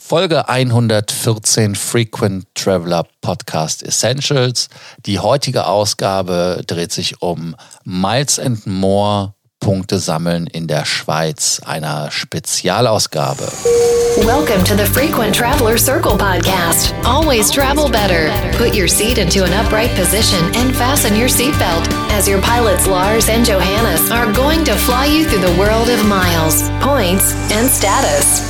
Folge 114 Frequent Traveler Podcast Essentials. Die heutige Ausgabe dreht sich um Miles and More Punkte sammeln in der Schweiz, einer Spezialausgabe. Welcome to the Frequent Traveler Circle podcast. Always travel better. Put your seat into an upright position and fasten your seatbelt as your pilots Lars and Johannes are going to fly you through the world of miles, points and status.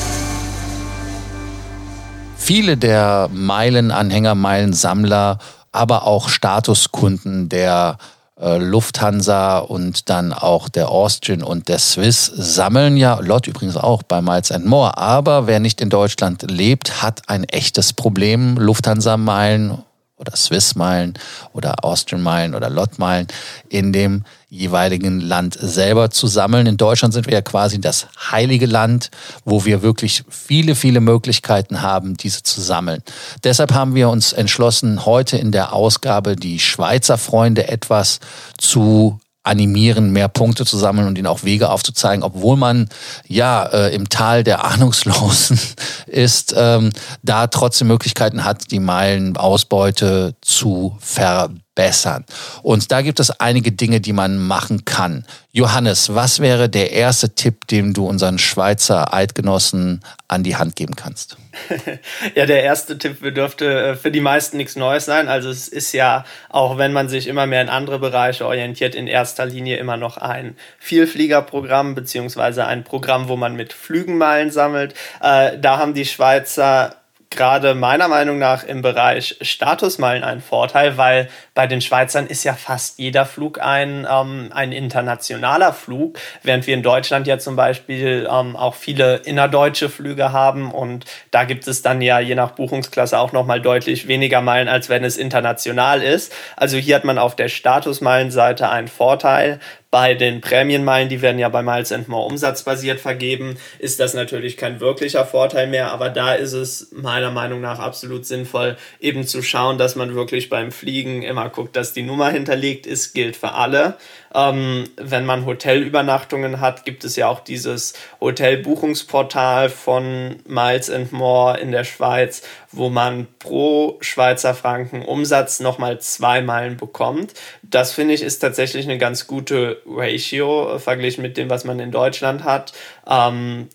Viele der Meilenanhänger, Meilensammler, aber auch Statuskunden der äh, Lufthansa und dann auch der Austrian und der Swiss sammeln ja, Lott übrigens auch bei Miles and More, aber wer nicht in Deutschland lebt, hat ein echtes Problem. Lufthansa-Meilen oder Swiss-Meilen oder Austrian-Meilen oder Lot-Meilen in dem jeweiligen Land selber zu sammeln. In Deutschland sind wir ja quasi das heilige Land, wo wir wirklich viele, viele Möglichkeiten haben, diese zu sammeln. Deshalb haben wir uns entschlossen, heute in der Ausgabe die Schweizer Freunde etwas zu animieren, mehr Punkte zu sammeln und ihnen auch Wege aufzuzeigen, obwohl man ja äh, im Tal der Ahnungslosen ist, ähm, da trotzdem Möglichkeiten hat, die Meilenausbeute zu verbessern. Und da gibt es einige Dinge, die man machen kann. Johannes, was wäre der erste Tipp, den du unseren Schweizer Eidgenossen an die Hand geben kannst? ja, der erste Tipp dürfte äh, für die meisten nichts Neues sein. Also es ist ja, auch wenn man sich immer mehr in andere Bereiche orientiert, in erster Linie immer noch ein Vielfliegerprogramm beziehungsweise ein Programm, wo man mit Flügenmeilen sammelt. Äh, da haben die Schweizer gerade meiner Meinung nach im Bereich Statusmeilen einen Vorteil, weil bei den Schweizern ist ja fast jeder Flug ein, ähm, ein internationaler Flug, während wir in Deutschland ja zum Beispiel ähm, auch viele innerdeutsche Flüge haben und da gibt es dann ja je nach Buchungsklasse auch nochmal deutlich weniger Meilen, als wenn es international ist. Also hier hat man auf der Statusmeilenseite einen Vorteil. Bei den Prämienmeilen, die werden ja bei Miles and More umsatzbasiert vergeben, ist das natürlich kein wirklicher Vorteil mehr, aber da ist es meiner Meinung nach absolut sinnvoll, eben zu schauen, dass man wirklich beim Fliegen immer guckt, dass die Nummer hinterlegt ist, gilt für alle. Ähm, wenn man Hotelübernachtungen hat, gibt es ja auch dieses Hotelbuchungsportal von Miles and More in der Schweiz, wo man pro Schweizer Franken Umsatz nochmal zwei Meilen bekommt. Das finde ich ist tatsächlich eine ganz gute Ratio äh, verglichen mit dem, was man in Deutschland hat. Ähm,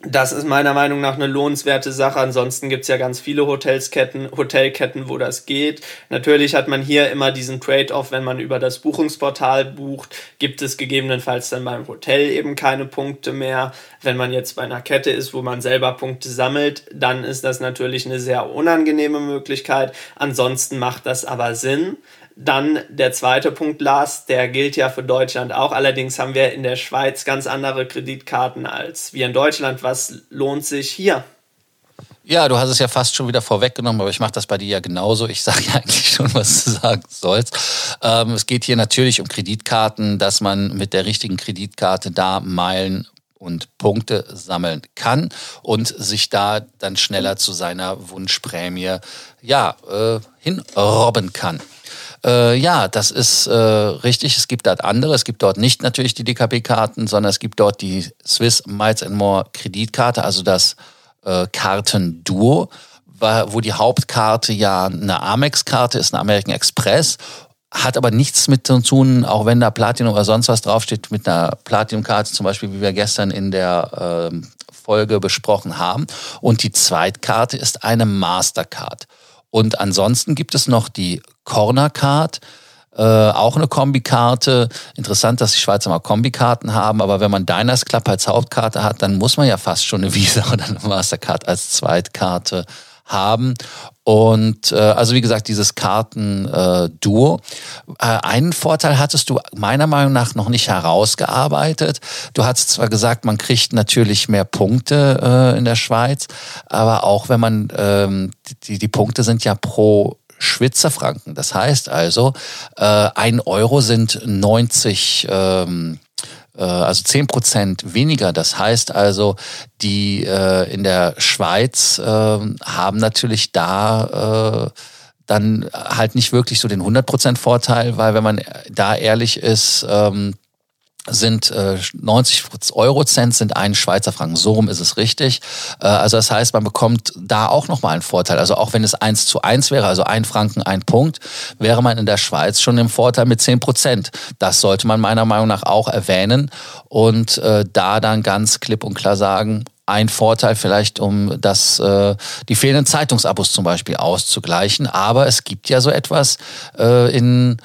das ist meiner Meinung nach eine lohnenswerte Sache. Ansonsten gibt's ja ganz viele Hotelsketten, Hotelketten, wo das geht. Natürlich hat man hier immer diesen Trade-off, wenn man über das Buchungsportal bucht, gibt es gegebenenfalls dann beim Hotel eben keine Punkte mehr. Wenn man jetzt bei einer Kette ist, wo man selber Punkte sammelt, dann ist das natürlich eine sehr unangenehme Möglichkeit. Ansonsten macht das aber Sinn. Dann der zweite Punkt, Lars, der gilt ja für Deutschland auch. Allerdings haben wir in der Schweiz ganz andere Kreditkarten als wir in Deutschland. Was lohnt sich hier? Ja, du hast es ja fast schon wieder vorweggenommen, aber ich mache das bei dir ja genauso. Ich sage ja eigentlich schon, was du sagen sollst. Ähm, es geht hier natürlich um Kreditkarten, dass man mit der richtigen Kreditkarte da Meilen und Punkte sammeln kann und sich da dann schneller zu seiner Wunschprämie ja, äh, hinrobben kann. Äh, ja, das ist äh, richtig. Es gibt dort andere. Es gibt dort nicht natürlich die DKB-Karten, sondern es gibt dort die Swiss Miles and More Kreditkarte, also das äh, Kartenduo, wo die Hauptkarte ja eine Amex-Karte ist, eine American Express hat aber nichts mit zu tun, auch wenn da Platinum oder sonst was draufsteht, mit einer Platinum-Karte zum Beispiel, wie wir gestern in der äh, Folge besprochen haben. Und die Zweitkarte ist eine Mastercard. Und ansonsten gibt es noch die Corner Card, äh, auch eine Kombikarte. Interessant, dass die Schweizer mal Kombikarten haben, aber wenn man Diners Club als Hauptkarte hat, dann muss man ja fast schon eine Visa oder eine Mastercard als Zweitkarte haben. Und äh, also wie gesagt, dieses Karten-Duo. Äh, äh, einen Vorteil hattest du meiner Meinung nach noch nicht herausgearbeitet. Du hast zwar gesagt, man kriegt natürlich mehr Punkte äh, in der Schweiz, aber auch wenn man, ähm, die, die Punkte sind ja pro Schwitzerfranken. Das heißt also, äh, ein Euro sind 90 ähm, äh, also zehn Prozent weniger. Das heißt also, die äh, in der Schweiz äh, haben natürlich da äh, dann halt nicht wirklich so den 100% Vorteil, weil wenn man da ehrlich ist, ähm, sind äh, 90 Eurocent sind ein Schweizer Franken. So rum ist es richtig. Äh, also das heißt, man bekommt da auch nochmal einen Vorteil. Also auch wenn es eins zu eins wäre, also ein Franken, ein Punkt, wäre man in der Schweiz schon im Vorteil mit 10 Prozent. Das sollte man meiner Meinung nach auch erwähnen und äh, da dann ganz klipp und klar sagen, ein Vorteil vielleicht, um das, äh, die fehlenden Zeitungsabos zum Beispiel auszugleichen. Aber es gibt ja so etwas äh, in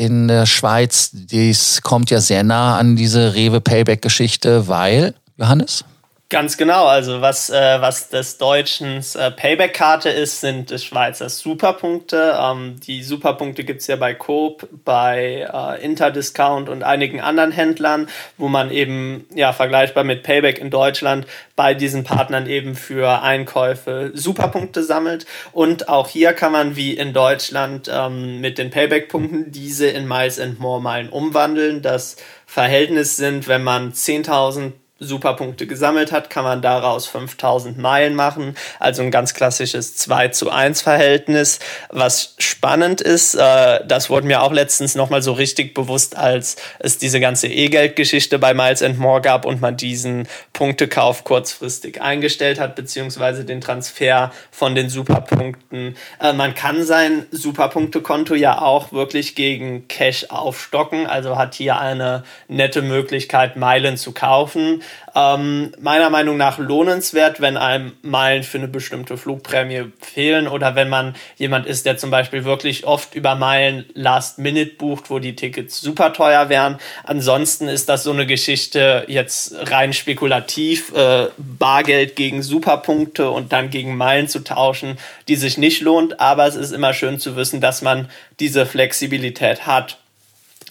in der Schweiz, dies kommt ja sehr nah an diese Rewe-Payback-Geschichte, weil, Johannes? Ganz genau, also was, äh, was des Deutschen äh, Payback-Karte ist, sind des Schweizers Superpunkte. Ähm, die Superpunkte gibt's ja bei Coop, bei äh, Interdiscount und einigen anderen Händlern, wo man eben ja vergleichbar mit Payback in Deutschland bei diesen Partnern eben für Einkäufe Superpunkte sammelt. Und auch hier kann man wie in Deutschland ähm, mit den Payback-Punkten diese in Miles and More Meilen umwandeln. Das Verhältnis sind, wenn man 10.000 Superpunkte gesammelt hat, kann man daraus 5000 Meilen machen. Also ein ganz klassisches 2 zu 1 Verhältnis. Was spannend ist, äh, das wurde mir auch letztens nochmal so richtig bewusst, als es diese ganze E-Geld-Geschichte bei Miles and More gab und man diesen Punktekauf kurzfristig eingestellt hat, beziehungsweise den Transfer von den Superpunkten. Äh, man kann sein Superpunktekonto ja auch wirklich gegen Cash aufstocken, also hat hier eine nette Möglichkeit, Meilen zu kaufen ähm, meiner Meinung nach lohnenswert, wenn einem Meilen für eine bestimmte Flugprämie fehlen oder wenn man jemand ist, der zum Beispiel wirklich oft über Meilen Last Minute bucht, wo die Tickets super teuer wären. Ansonsten ist das so eine Geschichte jetzt rein spekulativ, äh, Bargeld gegen Superpunkte und dann gegen Meilen zu tauschen, die sich nicht lohnt. Aber es ist immer schön zu wissen, dass man diese Flexibilität hat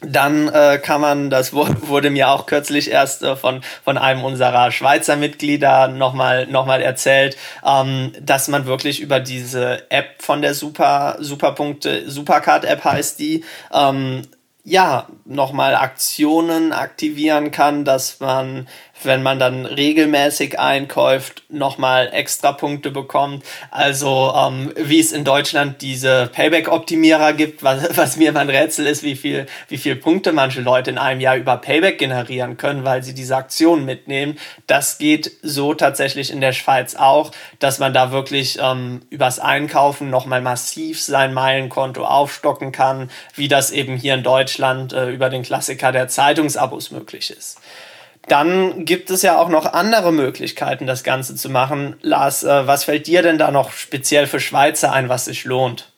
dann äh, kann man, das wurde mir auch kürzlich erst äh, von, von einem unserer Schweizer Mitglieder nochmal noch mal erzählt, ähm, dass man wirklich über diese App von der Super, Superpunkte, Supercard App heißt die, ähm, ja, nochmal Aktionen aktivieren kann, dass man wenn man dann regelmäßig einkauft, nochmal extra Punkte bekommt. Also ähm, wie es in Deutschland diese Payback-Optimierer gibt, was, was mir mein Rätsel ist, wie viel, wie viel Punkte manche Leute in einem Jahr über Payback generieren können, weil sie diese Aktion mitnehmen. Das geht so tatsächlich in der Schweiz auch, dass man da wirklich ähm, übers Einkaufen nochmal massiv sein Meilenkonto aufstocken kann, wie das eben hier in Deutschland äh, über den Klassiker der Zeitungsabos möglich ist. Dann gibt es ja auch noch andere Möglichkeiten, das Ganze zu machen. Lars, äh, was fällt dir denn da noch speziell für Schweizer ein, was sich lohnt?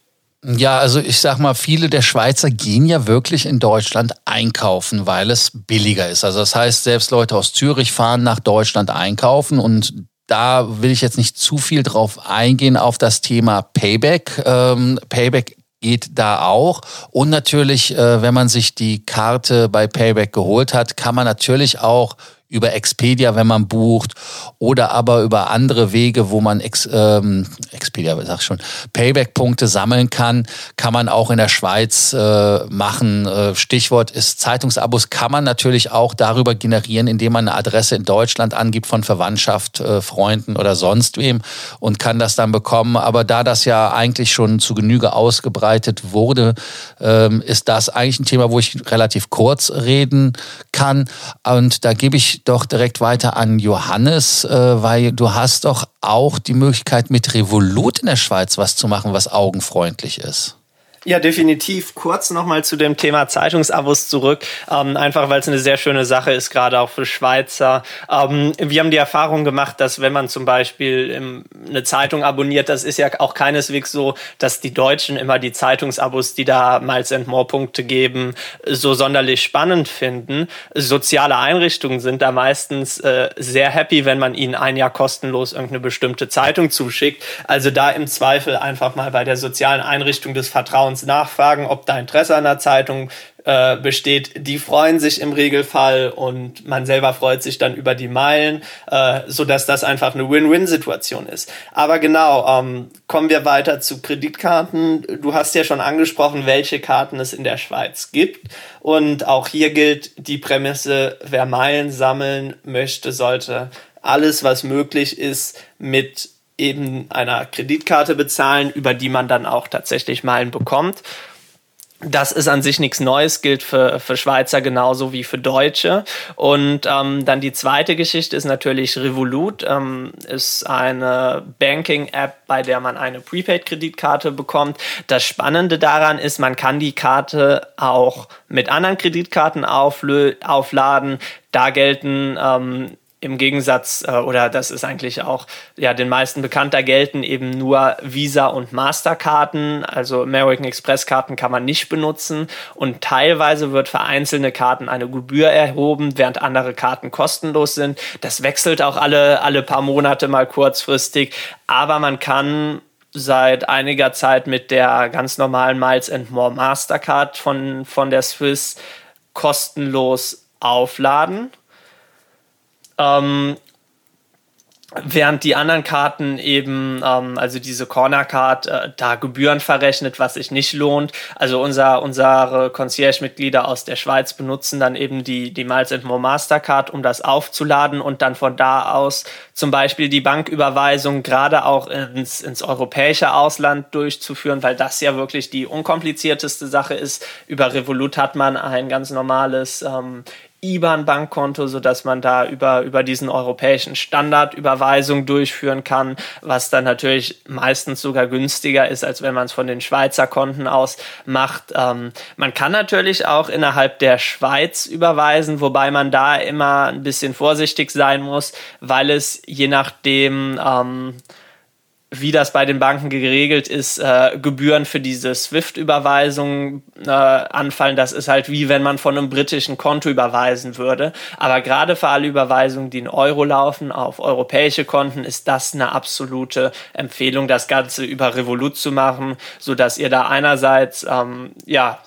Ja, also ich sag mal, viele der Schweizer gehen ja wirklich in Deutschland einkaufen, weil es billiger ist. Also das heißt, selbst Leute aus Zürich fahren nach Deutschland einkaufen und da will ich jetzt nicht zu viel drauf eingehen auf das Thema Payback. Ähm, Payback geht da auch. Und natürlich, äh, wenn man sich die Karte bei Payback geholt hat, kann man natürlich auch über Expedia, wenn man bucht, oder aber über andere Wege, wo man Ex, ähm, Expedia, sag ich schon, Payback-Punkte sammeln kann, kann man auch in der Schweiz äh, machen. Äh, Stichwort ist Zeitungsabos, kann man natürlich auch darüber generieren, indem man eine Adresse in Deutschland angibt von Verwandtschaft, äh, Freunden oder sonst wem und kann das dann bekommen. Aber da das ja eigentlich schon zu Genüge ausgebreitet wurde, ähm, ist das eigentlich ein Thema, wo ich relativ kurz reden kann. Und da gebe ich doch direkt weiter an Johannes, äh, weil du hast doch auch die Möglichkeit, mit Revolut in der Schweiz was zu machen, was augenfreundlich ist. Ja, definitiv. Kurz nochmal zu dem Thema Zeitungsabos zurück. Ähm, einfach weil es eine sehr schöne Sache ist, gerade auch für Schweizer. Ähm, wir haben die Erfahrung gemacht, dass wenn man zum Beispiel im, eine Zeitung abonniert, das ist ja auch keineswegs so, dass die Deutschen immer die Zeitungsabos, die da Miles and More Punkte geben, so sonderlich spannend finden. Soziale Einrichtungen sind da meistens äh, sehr happy, wenn man ihnen ein Jahr kostenlos irgendeine bestimmte Zeitung zuschickt. Also da im Zweifel einfach mal bei der sozialen Einrichtung des Vertrauens uns nachfragen, ob da Interesse an der Zeitung äh, besteht. Die freuen sich im Regelfall und man selber freut sich dann über die Meilen, äh, so dass das einfach eine Win-Win-Situation ist. Aber genau, ähm, kommen wir weiter zu Kreditkarten. Du hast ja schon angesprochen, welche Karten es in der Schweiz gibt. Und auch hier gilt die Prämisse, wer Meilen sammeln möchte, sollte alles, was möglich ist, mit eben einer Kreditkarte bezahlen, über die man dann auch tatsächlich Meilen bekommt. das ist an sich nichts Neues, gilt für, für Schweizer genauso wie für Deutsche. Und ähm, dann die zweite Geschichte ist natürlich Revolut, ähm, ist eine Banking-App, bei der man eine Prepaid-Kreditkarte bekommt. Das Spannende daran ist, man kann die Karte auch mit anderen Kreditkarten aufladen. Da gelten ähm, im Gegensatz, äh, oder das ist eigentlich auch ja den meisten bekannter gelten eben nur Visa und Masterkarten, also American Express Karten kann man nicht benutzen. Und teilweise wird für einzelne Karten eine Gebühr erhoben, während andere Karten kostenlos sind. Das wechselt auch alle alle paar Monate mal kurzfristig, aber man kann seit einiger Zeit mit der ganz normalen Miles and More Mastercard von von der Swiss kostenlos aufladen ähm, Während die anderen Karten eben, ähm, also diese Corner Card, äh, da Gebühren verrechnet, was sich nicht lohnt. Also unser, unsere Concierge-Mitglieder aus der Schweiz benutzen dann eben die, die Miles More Mastercard, um das aufzuladen und dann von da aus zum Beispiel die Banküberweisung gerade auch ins, ins europäische Ausland durchzuführen, weil das ja wirklich die unkomplizierteste Sache ist. Über Revolut hat man ein ganz normales ähm, IBAN-Bankkonto, sodass man da über, über diesen europäischen Standard Überweisung durchführen kann, was dann natürlich meistens sogar günstiger ist, als wenn man es von den Schweizer Konten aus macht. Ähm, man kann natürlich auch innerhalb der Schweiz überweisen, wobei man da immer ein bisschen vorsichtig sein muss, weil es je nachdem, ähm, wie das bei den Banken geregelt ist, äh, Gebühren für diese SWIFT-Überweisung äh, anfallen. Das ist halt wie wenn man von einem britischen Konto überweisen würde. Aber gerade für alle Überweisungen, die in Euro laufen, auf europäische Konten, ist das eine absolute Empfehlung, das Ganze über Revolut zu machen, so dass ihr da einerseits ähm, ja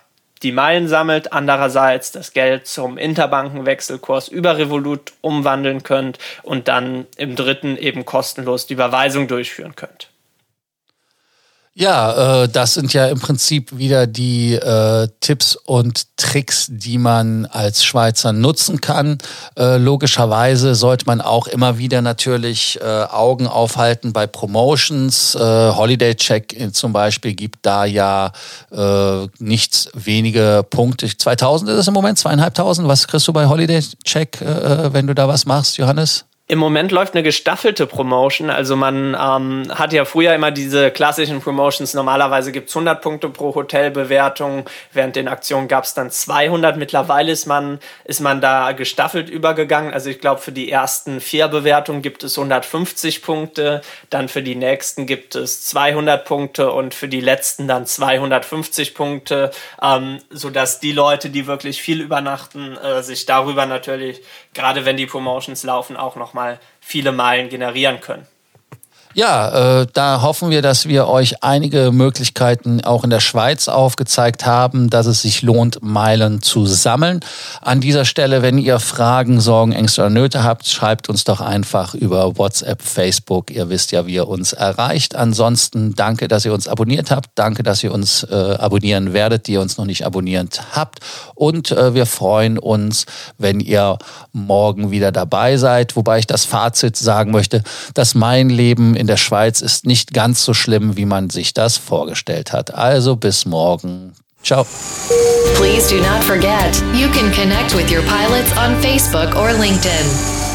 die Meilen sammelt, andererseits das Geld zum Interbankenwechselkurs über Revolut umwandeln könnt und dann im dritten eben kostenlos die Überweisung durchführen könnt. Ja, äh, das sind ja im Prinzip wieder die äh, Tipps und Tricks, die man als Schweizer nutzen kann. Äh, logischerweise sollte man auch immer wieder natürlich äh, Augen aufhalten bei Promotions. Äh, Holiday Check zum Beispiel gibt da ja äh, nichts wenige Punkte. 2000 ist es im Moment, zweieinhalbtausend. Was kriegst du bei Holiday Check, wenn du da was machst, Johannes? Im Moment läuft eine gestaffelte Promotion. Also man ähm, hat ja früher immer diese klassischen Promotions. Normalerweise gibt's 100 Punkte pro Hotelbewertung. Während den Aktionen gab's dann 200. Mittlerweile ist man, ist man da gestaffelt übergegangen. Also ich glaube, für die ersten vier Bewertungen gibt es 150 Punkte. Dann für die nächsten gibt es 200 Punkte und für die letzten dann 250 Punkte. Ähm, sodass die Leute, die wirklich viel übernachten, äh, sich darüber natürlich, gerade wenn die Promotions laufen, auch noch nochmal viele Meilen generieren können. Ja, äh, da hoffen wir, dass wir euch einige Möglichkeiten auch in der Schweiz aufgezeigt haben, dass es sich lohnt, Meilen zu sammeln. An dieser Stelle, wenn ihr Fragen, Sorgen, Ängste oder Nöte habt, schreibt uns doch einfach über WhatsApp, Facebook. Ihr wisst ja, wie ihr uns erreicht. Ansonsten danke, dass ihr uns abonniert habt. Danke, dass ihr uns äh, abonnieren werdet, die ihr uns noch nicht abonniert habt. Und äh, wir freuen uns, wenn ihr morgen wieder dabei seid. Wobei ich das Fazit sagen möchte, dass mein Leben in der Schweiz ist nicht ganz so schlimm, wie man sich das vorgestellt hat. Also bis morgen. Ciao. Please do not forget, you can connect with your pilots on Facebook or LinkedIn.